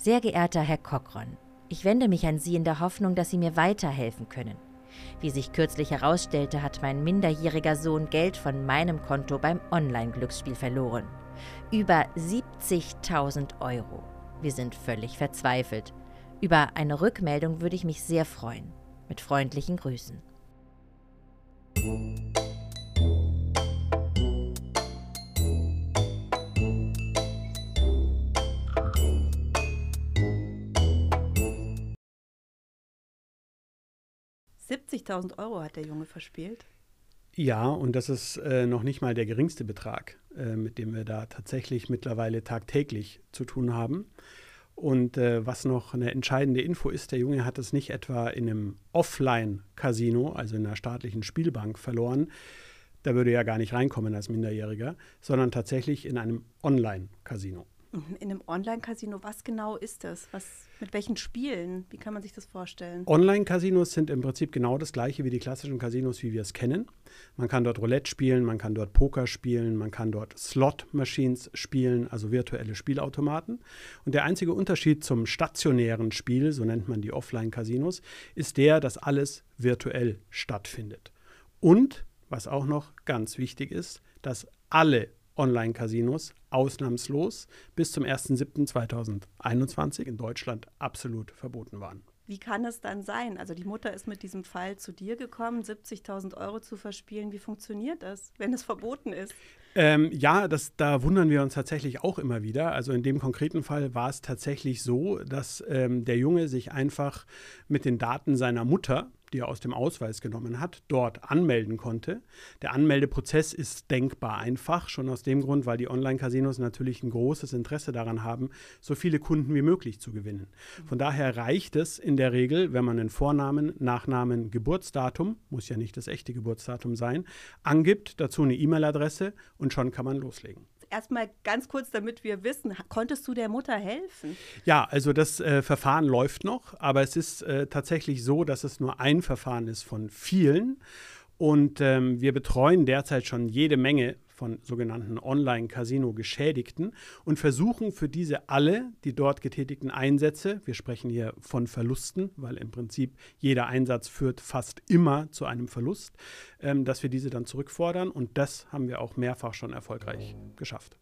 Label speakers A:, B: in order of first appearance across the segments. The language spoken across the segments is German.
A: Sehr geehrter Herr Cochron, ich wende mich an Sie in der Hoffnung, dass Sie mir weiterhelfen können. Wie sich kürzlich herausstellte, hat mein minderjähriger Sohn Geld von meinem Konto beim Online-Glücksspiel verloren. Über 70.000 Euro. Wir sind völlig verzweifelt. Über eine Rückmeldung würde ich mich sehr freuen. Mit freundlichen Grüßen.
B: 70.000 Euro hat der Junge verspielt.
C: Ja, und das ist äh, noch nicht mal der geringste Betrag, äh, mit dem wir da tatsächlich mittlerweile tagtäglich zu tun haben. Und äh, was noch eine entscheidende Info ist, der Junge hat es nicht etwa in einem Offline-Casino, also in einer staatlichen Spielbank, verloren. Da würde er ja gar nicht reinkommen als Minderjähriger, sondern tatsächlich in einem Online-Casino.
B: In einem Online-Casino, was genau ist das? Was, mit welchen Spielen? Wie kann man sich das vorstellen?
C: Online-Casinos sind im Prinzip genau das gleiche wie die klassischen Casinos, wie wir es kennen. Man kann dort Roulette spielen, man kann dort Poker spielen, man kann dort Slot-Machines spielen, also virtuelle Spielautomaten. Und der einzige Unterschied zum stationären Spiel, so nennt man die Offline-Casinos, ist der, dass alles virtuell stattfindet. Und, was auch noch ganz wichtig ist, dass alle Online-Casinos ausnahmslos bis zum 1.7.2021 in Deutschland absolut verboten waren.
B: Wie kann es dann sein? Also die Mutter ist mit diesem Fall zu dir gekommen, 70.000 Euro zu verspielen. Wie funktioniert das, wenn es verboten ist?
C: Ähm, ja, das, da wundern wir uns tatsächlich auch immer wieder. Also in dem konkreten Fall war es tatsächlich so, dass ähm, der Junge sich einfach mit den Daten seiner Mutter die er aus dem Ausweis genommen hat, dort anmelden konnte. Der Anmeldeprozess ist denkbar einfach, schon aus dem Grund, weil die Online-Casinos natürlich ein großes Interesse daran haben, so viele Kunden wie möglich zu gewinnen. Von daher reicht es in der Regel, wenn man einen Vornamen, Nachnamen, Geburtsdatum, muss ja nicht das echte Geburtsdatum sein, angibt, dazu eine E-Mail-Adresse und schon kann man loslegen
B: erstmal ganz kurz, damit wir wissen, konntest du der Mutter helfen?
C: Ja, also das äh, Verfahren läuft noch, aber es ist äh, tatsächlich so, dass es nur ein Verfahren ist von vielen. Und ähm, wir betreuen derzeit schon jede Menge von sogenannten Online-Casino-Geschädigten und versuchen für diese alle die dort getätigten Einsätze, wir sprechen hier von Verlusten, weil im Prinzip jeder Einsatz führt fast immer zu einem Verlust, ähm, dass wir diese dann zurückfordern und das haben wir auch mehrfach schon erfolgreich geschafft.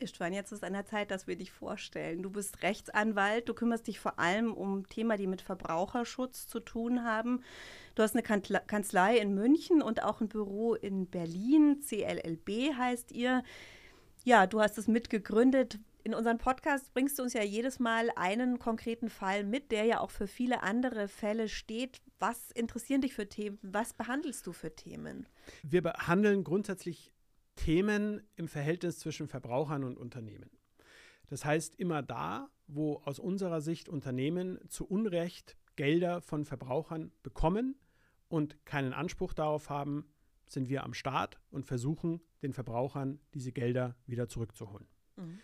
B: Istvan, jetzt ist an der Zeit, dass wir dich vorstellen. Du bist Rechtsanwalt, du kümmerst dich vor allem um Themen, die mit Verbraucherschutz zu tun haben. Du hast eine Kanzlei in München und auch ein Büro in Berlin. CLLB heißt ihr. Ja, du hast es mitgegründet. In unserem Podcast bringst du uns ja jedes Mal einen konkreten Fall mit, der ja auch für viele andere Fälle steht. Was interessieren dich für Themen? Was behandelst du für Themen?
C: Wir behandeln grundsätzlich Themen im Verhältnis zwischen Verbrauchern und Unternehmen. Das heißt, immer da, wo aus unserer Sicht Unternehmen zu Unrecht Gelder von Verbrauchern bekommen und keinen Anspruch darauf haben, sind wir am Start und versuchen, den Verbrauchern diese Gelder wieder zurückzuholen. Mhm.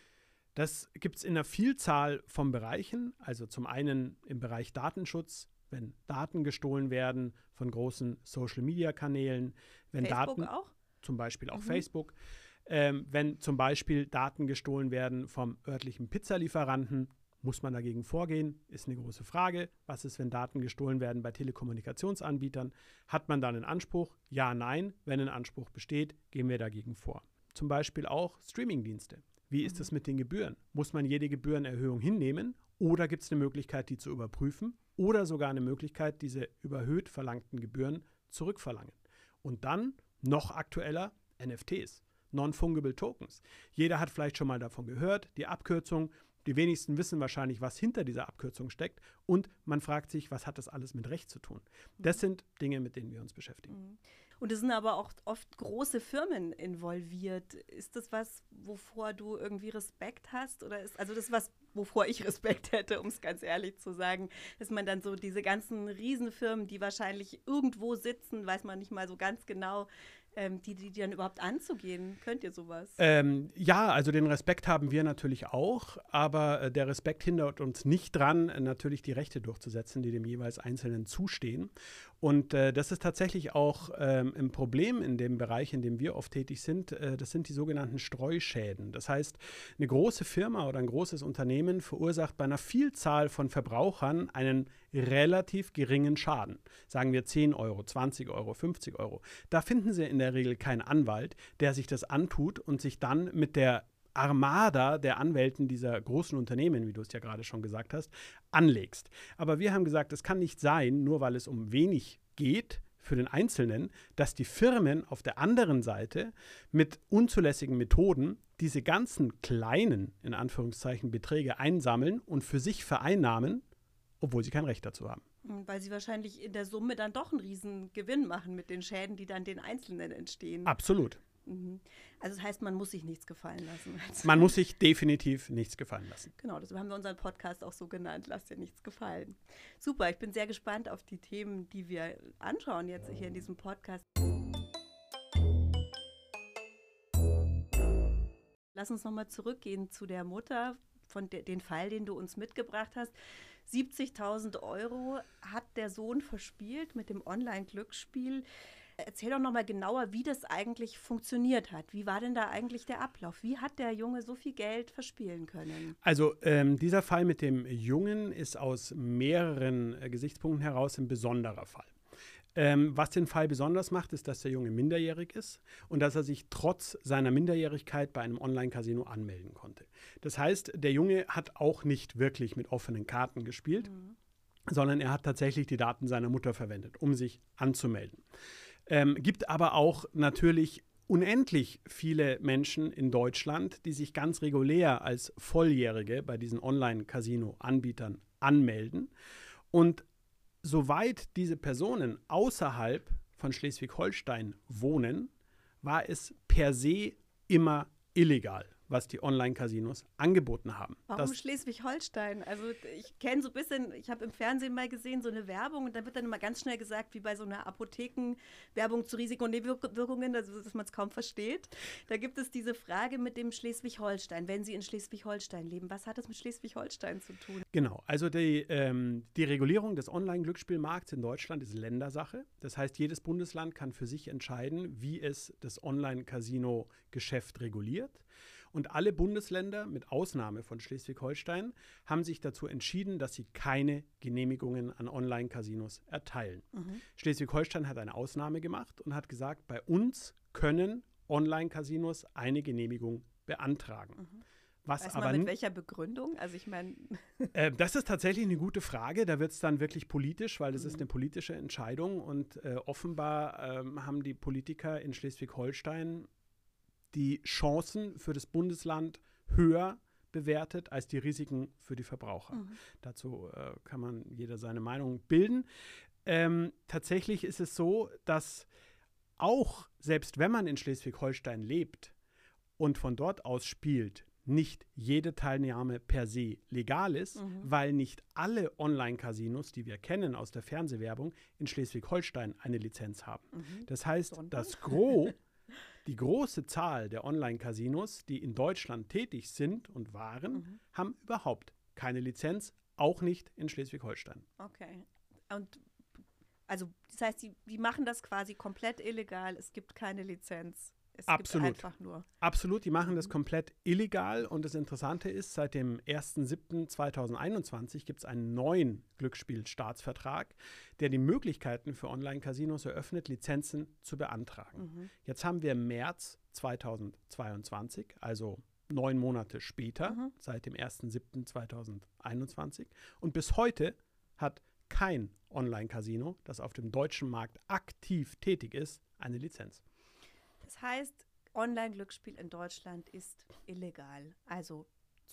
C: Das gibt es in einer Vielzahl von Bereichen. Also zum einen im Bereich Datenschutz, wenn Daten gestohlen werden von großen Social-Media-Kanälen, wenn
B: Facebook
C: Daten
B: auch?
C: Zum Beispiel auch mhm. Facebook. Ähm, wenn zum Beispiel Daten gestohlen werden vom örtlichen Pizzalieferanten, muss man dagegen vorgehen? Ist eine große Frage. Was ist, wenn Daten gestohlen werden bei Telekommunikationsanbietern? Hat man dann einen Anspruch? Ja, nein. Wenn ein Anspruch besteht, gehen wir dagegen vor. Zum Beispiel auch Streamingdienste. Wie ist es mhm. mit den Gebühren? Muss man jede Gebührenerhöhung hinnehmen oder gibt es eine Möglichkeit, die zu überprüfen oder sogar eine Möglichkeit, diese überhöht verlangten Gebühren zurückverlangen? Und dann noch aktueller NFTs, Non-Fungible Tokens. Jeder hat vielleicht schon mal davon gehört, die Abkürzung. Die wenigsten wissen wahrscheinlich, was hinter dieser Abkürzung steckt. Und man fragt sich, was hat das alles mit Recht zu tun? Das sind Dinge, mit denen wir uns beschäftigen. Mhm.
B: Und es sind aber auch oft große Firmen involviert. Ist das was, wovor du irgendwie Respekt hast? Oder ist also das was, wovor ich Respekt hätte, um es ganz ehrlich zu sagen, dass man dann so diese ganzen Riesenfirmen, die wahrscheinlich irgendwo sitzen, weiß man nicht mal so ganz genau, ähm, die, die, dann überhaupt anzugehen? Könnt ihr sowas?
C: Ähm, ja, also den Respekt haben wir natürlich auch, aber äh, der Respekt hindert uns nicht dran, äh, natürlich die Rechte durchzusetzen, die dem jeweils Einzelnen zustehen. Und äh, das ist tatsächlich auch ähm, ein Problem in dem Bereich, in dem wir oft tätig sind. Äh, das sind die sogenannten Streuschäden. Das heißt, eine große Firma oder ein großes Unternehmen verursacht bei einer Vielzahl von Verbrauchern einen relativ geringen Schaden. Sagen wir 10 Euro, 20 Euro, 50 Euro. Da finden Sie in der Regel keinen Anwalt, der sich das antut und sich dann mit der Armada der Anwälten dieser großen Unternehmen, wie du es ja gerade schon gesagt hast, anlegst. Aber wir haben gesagt, es kann nicht sein, nur weil es um wenig geht, für den Einzelnen, dass die Firmen auf der anderen Seite mit unzulässigen Methoden diese ganzen kleinen, in Anführungszeichen, Beträge einsammeln und für sich vereinnahmen, obwohl sie kein Recht dazu haben.
B: Hm, weil sie wahrscheinlich in der Summe dann doch einen riesen Gewinn machen mit den Schäden, die dann den Einzelnen entstehen.
C: Absolut.
B: Mhm. Also das heißt, man muss sich nichts gefallen lassen.
C: Man muss sich definitiv nichts gefallen lassen.
B: Genau, deshalb haben wir unseren Podcast auch so genannt, lass dir nichts gefallen. Super, ich bin sehr gespannt auf die Themen, die wir anschauen jetzt hier in diesem Podcast. Lass uns nochmal zurückgehen zu der Mutter, von de den Fall, den du uns mitgebracht hast. 70.000 Euro hat der Sohn verspielt mit dem Online-Glücksspiel. Erzähl doch nochmal genauer, wie das eigentlich funktioniert hat. Wie war denn da eigentlich der Ablauf? Wie hat der Junge so viel Geld verspielen können?
C: Also ähm, dieser Fall mit dem Jungen ist aus mehreren äh, Gesichtspunkten heraus ein besonderer Fall. Ähm, was den Fall besonders macht, ist, dass der Junge minderjährig ist und dass er sich trotz seiner Minderjährigkeit bei einem Online-Casino anmelden konnte. Das heißt, der Junge hat auch nicht wirklich mit offenen Karten gespielt, mhm. sondern er hat tatsächlich die Daten seiner Mutter verwendet, um sich anzumelden. Ähm, gibt aber auch natürlich unendlich viele Menschen in Deutschland, die sich ganz regulär als Volljährige bei diesen Online-Casino-Anbietern anmelden. Und soweit diese Personen außerhalb von Schleswig-Holstein wohnen, war es per se immer illegal was die Online-Casinos angeboten haben.
B: Warum Schleswig-Holstein? Also ich kenne so ein bisschen, ich habe im Fernsehen mal gesehen, so eine Werbung und da wird dann immer ganz schnell gesagt, wie bei so einer Apotheken-Werbung zu Risiken und Nebenwirkungen, also, dass man es kaum versteht. Da gibt es diese Frage mit dem Schleswig-Holstein. Wenn Sie in Schleswig-Holstein leben, was hat das mit Schleswig-Holstein zu tun?
C: Genau, also die, ähm, die Regulierung des Online-Glücksspielmarkts in Deutschland ist Ländersache. Das heißt, jedes Bundesland kann für sich entscheiden, wie es das Online-Casino-Geschäft reguliert. Und alle Bundesländer, mit Ausnahme von Schleswig-Holstein, haben sich dazu entschieden, dass sie keine Genehmigungen an Online-Casinos erteilen. Mhm. Schleswig-Holstein hat eine Ausnahme gemacht und hat gesagt, bei uns können Online-Casinos eine Genehmigung beantragen. Mhm.
B: Was Weiß aber man mit welcher Begründung? Also ich meine.
C: Äh, das ist tatsächlich eine gute Frage. Da wird es dann wirklich politisch, weil das mhm. ist eine politische Entscheidung. Und äh, offenbar ähm, haben die Politiker in Schleswig-Holstein die Chancen für das Bundesland höher bewertet als die Risiken für die Verbraucher. Mhm. Dazu äh, kann man jeder seine Meinung bilden. Ähm, tatsächlich ist es so, dass auch selbst wenn man in Schleswig-Holstein lebt und von dort aus spielt, nicht jede Teilnahme per se legal ist, mhm. weil nicht alle Online-Casinos, die wir kennen aus der Fernsehwerbung, in Schleswig-Holstein eine Lizenz haben. Mhm. Das heißt, Sondern? das Gros Die große Zahl der Online-Casinos, die in Deutschland tätig sind und waren, mhm. haben überhaupt keine Lizenz, auch nicht in Schleswig-Holstein.
B: Okay. Und also das heißt, die, die machen das quasi komplett illegal, es gibt keine Lizenz. Es
C: Absolut. Absolut, die machen das komplett illegal. Und das Interessante ist, seit dem 1.7.2021 gibt es einen neuen Glücksspielstaatsvertrag, der die Möglichkeiten für Online-Casinos eröffnet, Lizenzen zu beantragen. Mhm. Jetzt haben wir März 2022, also neun Monate später, mhm. seit dem 1.7.2021. Und bis heute hat kein Online-Casino, das auf dem deutschen Markt aktiv tätig ist, eine Lizenz.
B: Das heißt, Online-Glücksspiel in Deutschland ist illegal. Also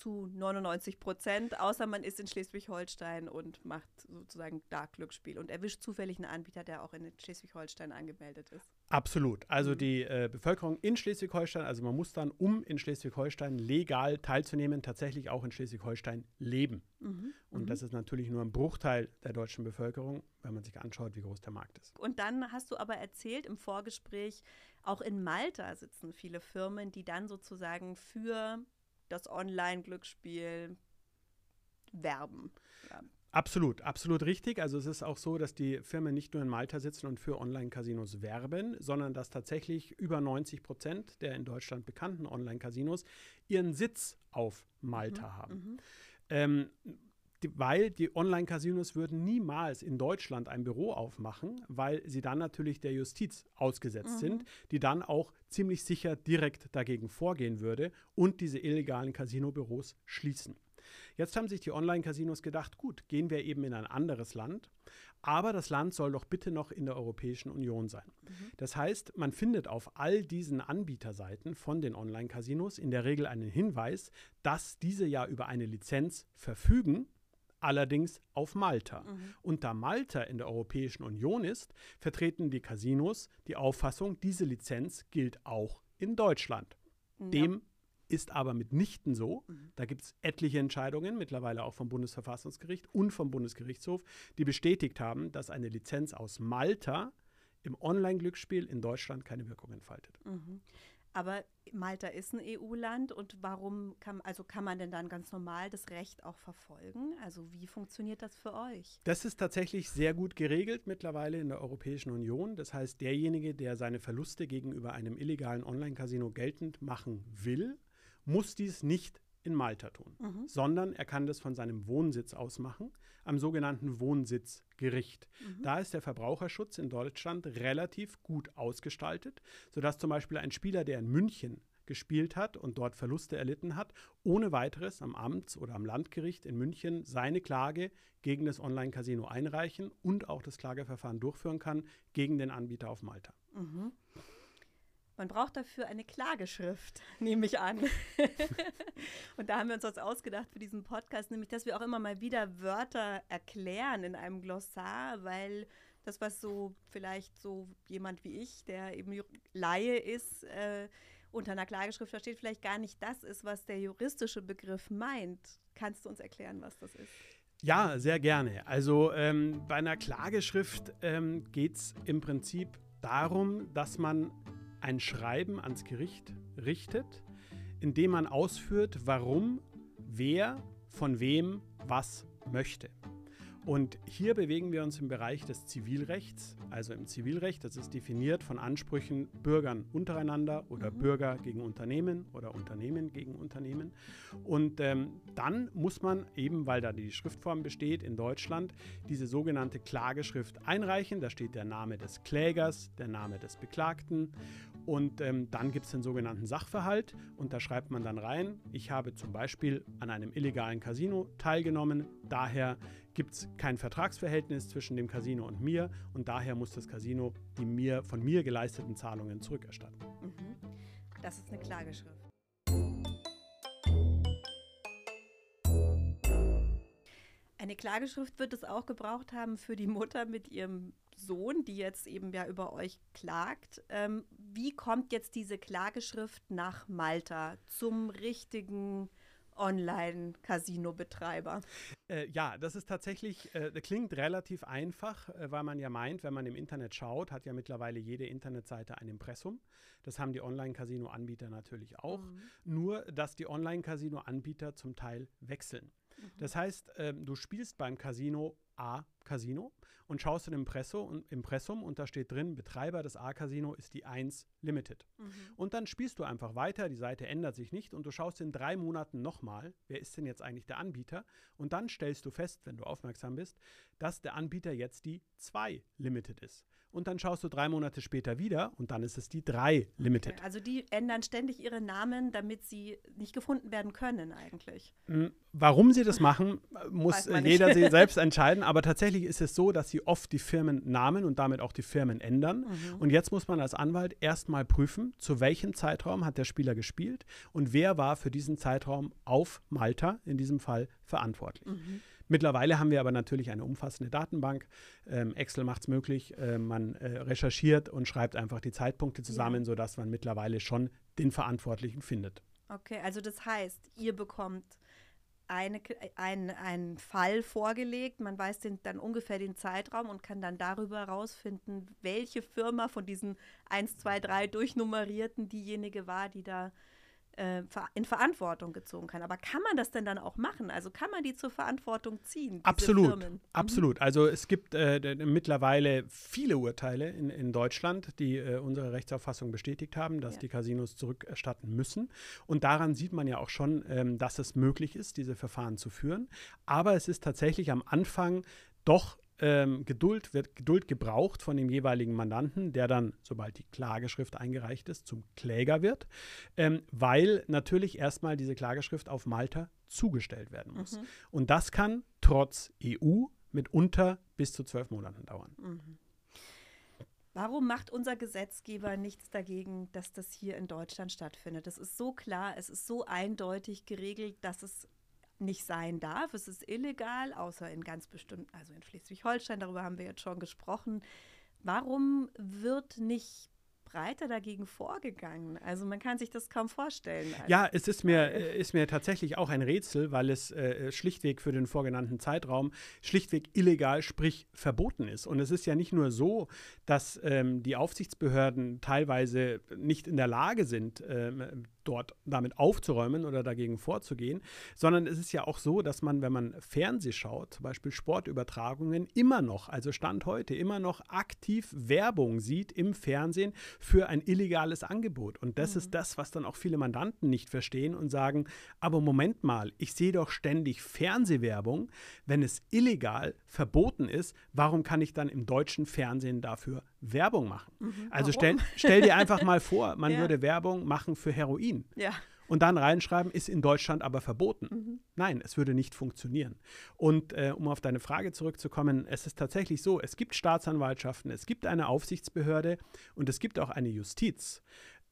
B: zu 99 Prozent, außer man ist in Schleswig-Holstein und macht sozusagen Dark-Glücksspiel und erwischt zufällig einen Anbieter, der auch in Schleswig-Holstein angemeldet ist.
C: Absolut. Also mhm. die äh, Bevölkerung in Schleswig-Holstein, also man muss dann, um in Schleswig-Holstein legal teilzunehmen, tatsächlich auch in Schleswig-Holstein leben. Mhm. Und mhm. das ist natürlich nur ein Bruchteil der deutschen Bevölkerung, wenn man sich anschaut, wie groß der Markt ist.
B: Und dann hast du aber erzählt im Vorgespräch, auch in Malta sitzen viele Firmen, die dann sozusagen für das Online-Glücksspiel werben. Ja.
C: Absolut, absolut richtig. Also es ist auch so, dass die Firmen nicht nur in Malta sitzen und für Online-Casinos werben, sondern dass tatsächlich über 90 Prozent der in Deutschland bekannten Online-Casinos ihren Sitz auf Malta
B: Mhm.
C: haben.
B: Mhm.
C: Ähm, weil die Online-Casinos würden niemals in Deutschland ein Büro aufmachen, weil sie dann natürlich der Justiz ausgesetzt
B: Mhm.
C: sind, die dann auch ziemlich sicher direkt dagegen vorgehen würde und diese illegalen Casino-Büros schließen. Jetzt haben sich die Online-Casinos gedacht, gut, gehen wir eben in ein anderes Land, aber das Land soll doch bitte noch in der Europäischen Union sein. Das heißt, man findet auf all diesen Anbieterseiten von den Online-Casinos in der Regel einen Hinweis, dass diese ja über eine Lizenz verfügen, allerdings auf Malta.
B: Mhm.
C: Und da Malta in der Europäischen Union ist, vertreten die Casinos die Auffassung, diese Lizenz gilt auch in Deutschland.
B: Ja.
C: Dem ist aber mitnichten so.
B: Mhm.
C: Da gibt es etliche Entscheidungen, mittlerweile auch vom Bundesverfassungsgericht und vom Bundesgerichtshof, die bestätigt haben, dass eine Lizenz aus Malta im Online-Glücksspiel in Deutschland keine Wirkung entfaltet.
B: Mhm. Aber Malta ist ein EU-Land und warum kann, also kann man denn dann ganz normal das Recht auch verfolgen? Also wie funktioniert das für euch?
C: Das ist tatsächlich sehr gut geregelt mittlerweile in der Europäischen Union. Das heißt, derjenige, der seine Verluste gegenüber einem illegalen Online-Casino geltend machen will, muss dies nicht in Malta tun,
B: Mhm.
C: sondern er kann das von seinem Wohnsitz aus machen, am sogenannten Wohnsitzgericht.
B: Mhm.
C: Da ist der Verbraucherschutz in Deutschland relativ gut ausgestaltet, sodass zum Beispiel ein Spieler, der in München gespielt hat und dort Verluste erlitten hat, ohne weiteres am Amts- oder am Landgericht in München seine Klage gegen das Online-Casino einreichen und auch das Klageverfahren durchführen kann gegen den Anbieter auf Malta.
B: Mhm. Man braucht dafür eine Klageschrift, nehme ich an. und da haben wir uns was ausgedacht für diesen Podcast, nämlich, dass wir auch immer mal wieder Wörter erklären in einem Glossar, weil das, was so vielleicht so jemand wie ich, der eben Laie ist, äh, unter einer Klageschrift versteht, vielleicht gar nicht das ist, was der juristische Begriff meint. Kannst du uns erklären, was das ist?
C: Ja, sehr gerne. Also ähm, bei einer Klageschrift ähm, geht es im Prinzip darum, dass man ein Schreiben ans Gericht richtet, in dem man ausführt, warum wer von wem was möchte. Und hier bewegen wir uns im Bereich des Zivilrechts. Also im Zivilrecht, das ist definiert von Ansprüchen Bürgern untereinander oder
B: Mhm.
C: Bürger gegen Unternehmen oder Unternehmen gegen Unternehmen. Und ähm, dann muss man eben, weil da die Schriftform besteht in Deutschland, diese sogenannte Klageschrift einreichen. Da steht der Name des Klägers, der Name des Beklagten. Und ähm, dann gibt es den sogenannten Sachverhalt und da schreibt man dann rein, ich habe zum Beispiel an einem illegalen Casino teilgenommen, daher gibt es kein Vertragsverhältnis zwischen dem Casino und mir und daher muss das Casino die mir, von mir geleisteten Zahlungen zurückerstatten.
B: Mhm. Das ist eine Klageschrift. Eine Klageschrift wird es auch gebraucht haben für die Mutter mit ihrem Sohn, die jetzt eben ja über euch klagt. Ähm, wie kommt jetzt diese Klageschrift nach Malta zum richtigen Online-Casino-Betreiber?
C: Äh, ja, das ist tatsächlich, äh, das klingt relativ einfach, äh, weil man ja meint, wenn man im Internet schaut, hat ja mittlerweile jede Internetseite ein Impressum. Das haben die Online-Casino-Anbieter natürlich auch.
B: Mhm.
C: Nur, dass die Online-Casino-Anbieter zum Teil wechseln. Das heißt, ähm, du spielst beim Casino A Casino und schaust in Impresso und Impressum und da steht drin, Betreiber des A-Casino ist die 1 Limited.
B: Mhm.
C: Und dann spielst du einfach weiter, die Seite ändert sich nicht und du schaust in drei Monaten nochmal, wer ist denn jetzt eigentlich der Anbieter? Und dann stellst du fest, wenn du aufmerksam bist, dass der Anbieter jetzt die 2 Limited ist. Und dann schaust du drei Monate später wieder und dann ist es die 3 Limited.
B: Okay, also die ändern ständig ihre Namen, damit sie nicht gefunden werden können eigentlich.
C: Mm, Warum sie das machen, muss jeder selbst entscheiden. Aber tatsächlich ist es so, dass sie oft die Firmennamen und damit auch die Firmen ändern.
B: Mhm.
C: Und jetzt muss man als Anwalt erstmal prüfen, zu welchem Zeitraum hat der Spieler gespielt und wer war für diesen Zeitraum auf Malta in diesem Fall verantwortlich.
B: Mhm.
C: Mittlerweile haben wir aber natürlich eine umfassende Datenbank. Ähm, Excel macht es möglich. Äh, man äh, recherchiert und schreibt einfach die Zeitpunkte zusammen, sodass man mittlerweile schon den Verantwortlichen findet.
B: Okay, also das heißt, ihr bekommt eine, ein, einen Fall vorgelegt, man weiß den, dann ungefähr den Zeitraum und kann dann darüber herausfinden, welche Firma von diesen 1, 2, 3 durchnummerierten diejenige war, die da äh, in Verantwortung gezogen kann. Aber kann man das denn dann auch machen? Also kann man die zur Verantwortung ziehen?
C: Absolut,
B: Firmen? Mhm.
C: absolut. Also es gibt äh, mittlerweile viele Urteile in, in Deutschland, die äh, unsere Rechtsauffassung bestätigt haben, dass ja. die Casinos zurückerstatten müssen. Und daran sieht man ja auch schon, ähm, dass es möglich ist, diese Verfahren zu führen. Aber es ist tatsächlich am Anfang doch ähm, Geduld wird Geduld gebraucht von dem jeweiligen Mandanten, der dann, sobald die Klageschrift eingereicht ist, zum Kläger wird, ähm, weil natürlich erstmal diese Klageschrift auf Malta zugestellt werden muss. Mhm. Und das kann trotz EU mitunter bis zu zwölf Monaten dauern. Mhm.
B: Warum macht unser Gesetzgeber nichts dagegen, dass das hier in Deutschland stattfindet? Das ist so klar, es ist so eindeutig geregelt, dass es nicht sein darf. Es ist illegal, außer in ganz bestimmten, also in Schleswig-Holstein, darüber haben wir jetzt schon gesprochen. Warum wird nicht breiter dagegen vorgegangen? Also man kann sich das kaum vorstellen.
C: Ja, es ist mir, äh, ist mir tatsächlich auch ein Rätsel, weil es äh, schlichtweg für den vorgenannten Zeitraum schlichtweg illegal, sprich verboten ist. Und es ist ja nicht nur so, dass ähm, die Aufsichtsbehörden teilweise nicht in der Lage sind, ähm, dort damit aufzuräumen oder dagegen vorzugehen, sondern es ist ja auch so, dass man, wenn man Fernseh schaut, zum Beispiel Sportübertragungen, immer noch, also Stand heute, immer noch aktiv Werbung sieht im Fernsehen für ein illegales Angebot. Und das mhm. ist das, was dann auch viele Mandanten nicht verstehen und sagen, aber Moment mal, ich sehe doch ständig Fernsehwerbung, wenn es illegal verboten ist, warum kann ich dann im deutschen Fernsehen dafür Werbung machen? Mhm. Also stell, stell, dir einfach mal vor, man ja. würde Werbung machen für Heroin.
B: Ja
C: und dann reinschreiben, ist in Deutschland aber verboten. Mhm. Nein, es würde nicht funktionieren. Und äh, um auf deine Frage zurückzukommen, es ist tatsächlich so, es gibt Staatsanwaltschaften, es gibt eine Aufsichtsbehörde und es gibt auch eine Justiz.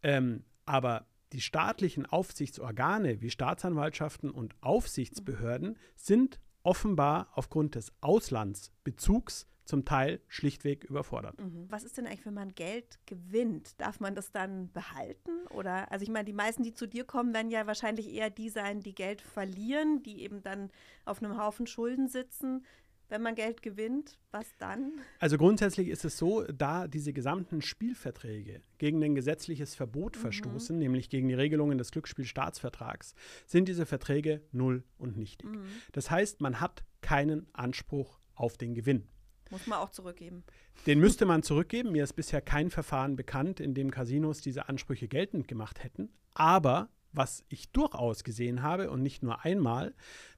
C: Ähm, aber die staatlichen Aufsichtsorgane wie Staatsanwaltschaften und Aufsichtsbehörden sind offenbar aufgrund des Auslandsbezugs zum Teil schlichtweg überfordert.
B: Mhm. Was ist denn eigentlich, wenn man Geld gewinnt? Darf man das dann behalten? Oder, also ich meine, die meisten, die zu dir kommen, werden ja wahrscheinlich eher die sein, die Geld verlieren, die eben dann auf einem Haufen Schulden sitzen. Wenn man Geld gewinnt, was dann?
C: Also grundsätzlich ist es so, da diese gesamten Spielverträge gegen ein gesetzliches Verbot mhm. verstoßen, nämlich gegen die Regelungen des Glücksspielstaatsvertrags, sind diese Verträge null und nichtig. Mhm. Das heißt, man hat keinen Anspruch auf den Gewinn.
B: Muss man auch zurückgeben.
C: Den müsste man zurückgeben. Mir ist bisher kein Verfahren bekannt, in dem Casinos diese Ansprüche geltend gemacht hätten. Aber was ich durchaus gesehen habe und nicht nur einmal,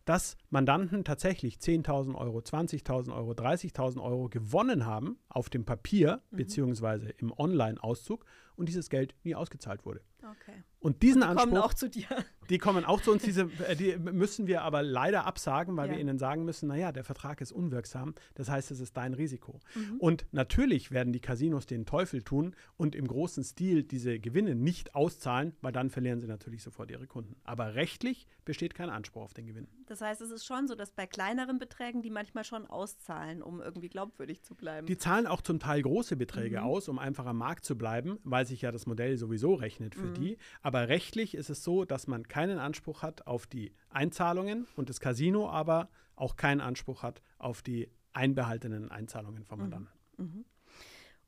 C: dass Mandanten tatsächlich 10.000 Euro, 20.000 Euro, 30.000 Euro gewonnen haben auf dem Papier mhm. beziehungsweise im Online-Auszug und dieses Geld nie ausgezahlt wurde.
B: Okay.
C: Und diesen
B: und die
C: Anspruch.
B: kommen auch zu dir.
C: Die kommen auch zu uns. Diese, äh, die müssen wir aber leider absagen, weil ja. wir ihnen sagen müssen: naja, der Vertrag ist unwirksam. Das heißt, es ist dein Risiko. Mhm. Und natürlich werden die Casinos den Teufel tun und im großen Stil diese Gewinne nicht auszahlen, weil dann verlieren sie natürlich sofort ihre Kunden. Aber rechtlich besteht kein Anspruch auf den Gewinn.
B: Das heißt, es ist schon so, dass bei kleineren Beträgen die manchmal schon auszahlen, um irgendwie glaubwürdig zu bleiben.
C: Die zahlen auch zum Teil große Beträge mhm. aus, um einfach am Markt zu bleiben, weil sich ja das Modell sowieso rechnet für mhm. die. Aber rechtlich ist es so, dass man keinen Anspruch hat auf die Einzahlungen und das Casino aber auch keinen Anspruch hat auf die einbehaltenen Einzahlungen vom. Mandanten.
B: Mhm.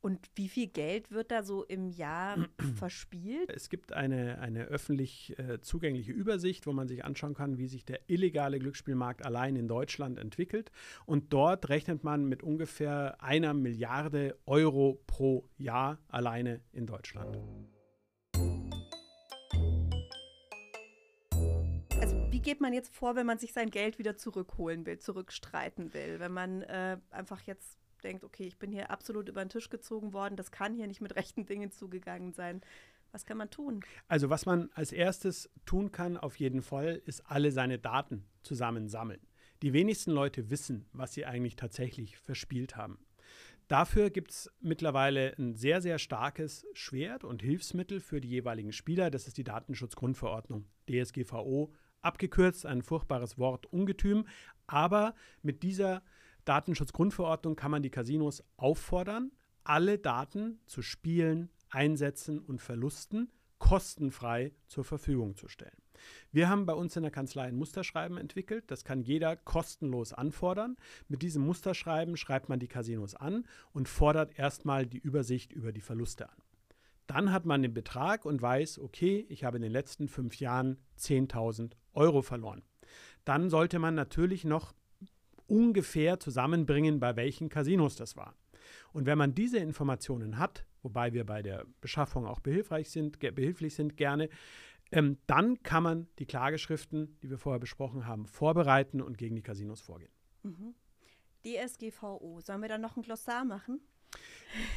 B: Und wie viel Geld wird da so im Jahr verspielt?
C: Es gibt eine, eine öffentlich äh, zugängliche Übersicht, wo man sich anschauen kann, wie sich der illegale Glücksspielmarkt allein in Deutschland entwickelt. Und dort rechnet man mit ungefähr einer Milliarde Euro pro Jahr alleine in Deutschland.
B: wie geht man jetzt vor, wenn man sich sein Geld wieder zurückholen will, zurückstreiten will? Wenn man äh, einfach jetzt denkt, okay, ich bin hier absolut über den Tisch gezogen worden, das kann hier nicht mit rechten Dingen zugegangen sein. Was kann man tun?
C: Also was man als erstes tun kann, auf jeden Fall, ist alle seine Daten zusammensammeln. Die wenigsten Leute wissen, was sie eigentlich tatsächlich verspielt haben. Dafür gibt es mittlerweile ein sehr, sehr starkes Schwert und Hilfsmittel für die jeweiligen Spieler. Das ist die Datenschutzgrundverordnung, DSGVO abgekürzt, ein furchtbares Wort, Ungetüm. Aber mit dieser Datenschutzgrundverordnung kann man die Casinos auffordern, alle Daten zu Spielen, Einsätzen und Verlusten kostenfrei zur Verfügung zu stellen. Wir haben bei uns in der Kanzlei ein Musterschreiben entwickelt. Das kann jeder kostenlos anfordern. Mit diesem Musterschreiben schreibt man die Casinos an und fordert erstmal die Übersicht über die Verluste an. Dann hat man den Betrag und weiß, okay, ich habe in den letzten fünf Jahren 10.000 Euro verloren. Dann sollte man natürlich noch ungefähr zusammenbringen, bei welchen Casinos das war. Und wenn man diese Informationen hat, wobei wir bei der Beschaffung auch behilfreich sind, behilflich sind gerne, ähm, dann kann man die Klageschriften, die wir vorher besprochen haben, vorbereiten und gegen die Casinos vorgehen.
B: Mhm. DSGVO, sollen wir da noch ein Glossar machen?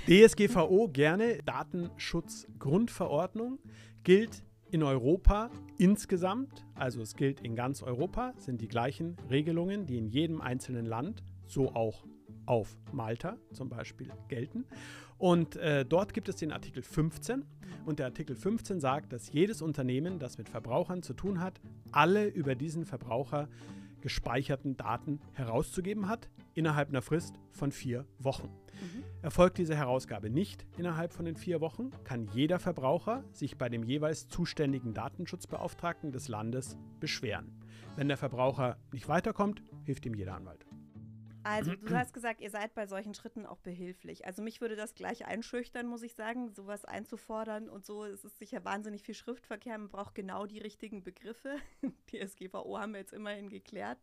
C: DSGVO gerne, Datenschutzgrundverordnung, gilt in Europa insgesamt, also es gilt in ganz Europa, sind die gleichen Regelungen, die in jedem einzelnen Land, so auch auf Malta zum Beispiel gelten. Und äh, dort gibt es den Artikel 15 und der Artikel 15 sagt, dass jedes Unternehmen, das mit Verbrauchern zu tun hat, alle über diesen Verbraucher gespeicherten Daten herauszugeben hat, innerhalb einer Frist von vier Wochen. Mhm. Erfolgt diese Herausgabe nicht innerhalb von den vier Wochen, kann jeder Verbraucher sich bei dem jeweils zuständigen Datenschutzbeauftragten des Landes beschweren. Wenn der Verbraucher nicht weiterkommt, hilft ihm jeder Anwalt.
B: Also, du hast gesagt, ihr seid bei solchen Schritten auch behilflich. Also, mich würde das gleich einschüchtern, muss ich sagen, sowas einzufordern und so. Es ist sicher wahnsinnig viel Schriftverkehr. Man braucht genau die richtigen Begriffe. Die SGVO haben wir jetzt immerhin geklärt.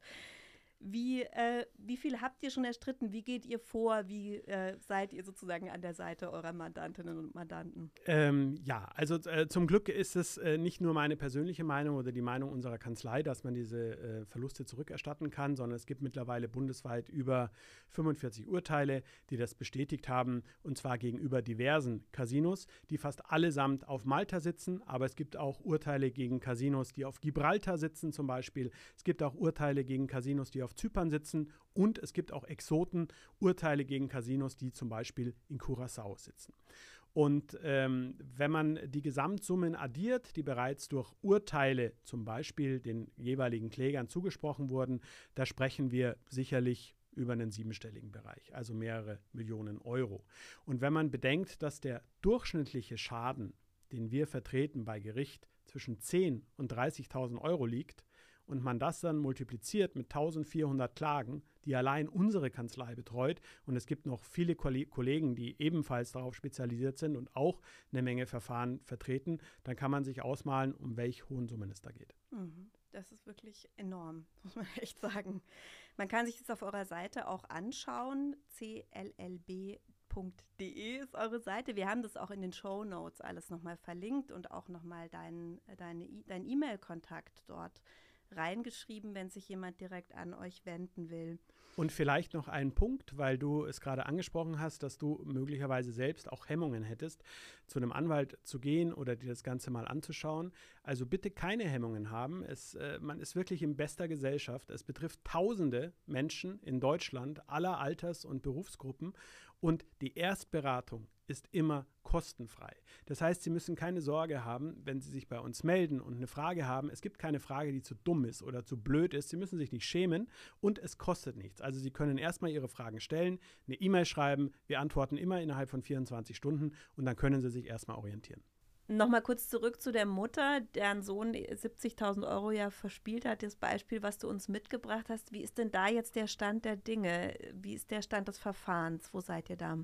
B: Wie, äh, wie viel habt ihr schon erstritten? Wie geht ihr vor? Wie äh, seid ihr sozusagen an der Seite eurer Mandantinnen und Mandanten?
C: Ähm, ja, also äh, zum Glück ist es äh, nicht nur meine persönliche Meinung oder die Meinung unserer Kanzlei, dass man diese äh, Verluste zurückerstatten kann, sondern es gibt mittlerweile bundesweit über 45 Urteile, die das bestätigt haben, und zwar gegenüber diversen Casinos, die fast allesamt auf Malta sitzen, aber es gibt auch Urteile gegen Casinos, die auf Gibraltar sitzen zum Beispiel. Es gibt auch Urteile gegen Casinos, die auf auf Zypern sitzen und es gibt auch Exoten, Urteile gegen Casinos, die zum Beispiel in Curacao sitzen. Und ähm, wenn man die Gesamtsummen addiert, die bereits durch Urteile zum Beispiel den jeweiligen Klägern zugesprochen wurden, da sprechen wir sicherlich über einen siebenstelligen Bereich, also mehrere Millionen Euro. Und wenn man bedenkt, dass der durchschnittliche Schaden, den wir vertreten bei Gericht, zwischen 10.000 und 30.000 Euro liegt, und man das dann multipliziert mit 1400 Klagen, die allein unsere Kanzlei betreut, und es gibt noch viele Kollegen, die ebenfalls darauf spezialisiert sind und auch eine Menge Verfahren vertreten, dann kann man sich ausmalen, um welche hohen Summen es da geht.
B: Mhm. Das ist wirklich enorm, muss man echt sagen. Man kann sich das auf eurer Seite auch anschauen, cllb.de ist eure Seite. Wir haben das auch in den Show Notes alles nochmal verlinkt und auch nochmal deinen deine, dein E-Mail-Kontakt dort reingeschrieben, wenn sich jemand direkt an euch wenden will.
C: Und vielleicht noch ein Punkt, weil du es gerade angesprochen hast, dass du möglicherweise selbst auch Hemmungen hättest, zu einem Anwalt zu gehen oder dir das Ganze mal anzuschauen. Also bitte keine Hemmungen haben. Es, äh, man ist wirklich in bester Gesellschaft. Es betrifft tausende Menschen in Deutschland aller Alters- und Berufsgruppen. Und die Erstberatung ist immer kostenfrei. Das heißt, Sie müssen keine Sorge haben, wenn Sie sich bei uns melden und eine Frage haben. Es gibt keine Frage, die zu dumm ist oder zu blöd ist. Sie müssen sich nicht schämen und es kostet nichts. Also Sie können erstmal Ihre Fragen stellen, eine E-Mail schreiben. Wir antworten immer innerhalb von 24 Stunden und dann können Sie sich erstmal orientieren.
B: Nochmal kurz zurück zu der Mutter, deren Sohn 70.000 Euro ja verspielt hat. Das Beispiel, was du uns mitgebracht hast. Wie ist denn da jetzt der Stand der Dinge? Wie ist der Stand des Verfahrens? Wo seid ihr da?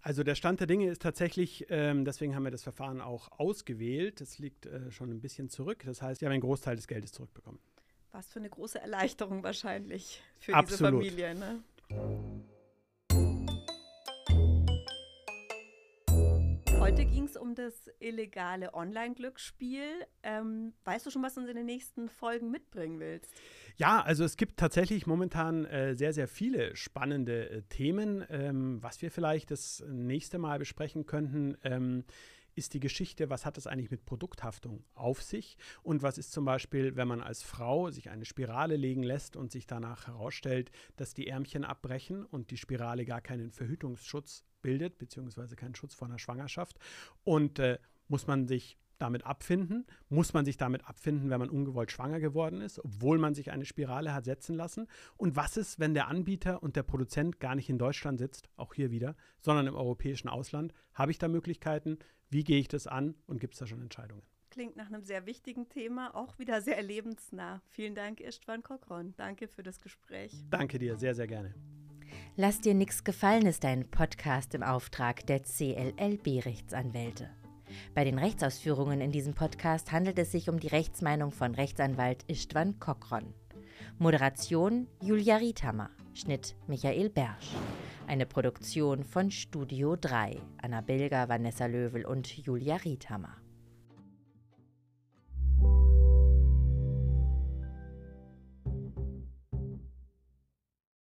C: Also der Stand der Dinge ist tatsächlich, ähm, deswegen haben wir das Verfahren auch ausgewählt. Das liegt äh, schon ein bisschen zurück. Das heißt, wir haben einen Großteil des Geldes zurückbekommen.
B: Was für eine große Erleichterung wahrscheinlich für Absolut. diese Familie. Ne? Heute ging es um das illegale Online-Glücksspiel. Ähm, weißt du schon, was du uns in den nächsten Folgen mitbringen willst?
C: Ja, also es gibt tatsächlich momentan äh, sehr, sehr viele spannende äh, Themen. Ähm, was wir vielleicht das nächste Mal besprechen könnten, ähm, ist die Geschichte, was hat es eigentlich mit Produkthaftung auf sich und was ist zum Beispiel, wenn man als Frau sich eine Spirale legen lässt und sich danach herausstellt, dass die Ärmchen abbrechen und die Spirale gar keinen Verhütungsschutz bildet, beziehungsweise keinen Schutz vor einer Schwangerschaft und äh, muss man sich damit abfinden? Muss man sich damit abfinden, wenn man ungewollt schwanger geworden ist, obwohl man sich eine Spirale hat setzen lassen? Und was ist, wenn der Anbieter und der Produzent gar nicht in Deutschland sitzt, auch hier wieder, sondern im europäischen Ausland? Habe ich da Möglichkeiten? Wie gehe ich das an und gibt es da schon Entscheidungen?
B: Klingt nach einem sehr wichtigen Thema, auch wieder sehr lebensnah. Vielen Dank, Istvan Kokron. Danke für das Gespräch.
C: Danke dir, sehr, sehr gerne.
A: Lass dir nichts gefallen ist ein Podcast im Auftrag der CLLB-Rechtsanwälte. Bei den Rechtsausführungen in diesem Podcast handelt es sich um die Rechtsmeinung von Rechtsanwalt Istvan Kokron. Moderation Julia Riethammer, Schnitt Michael Bersch. Eine Produktion von Studio 3, Anna Bilger, Vanessa Löwel und Julia Riethammer.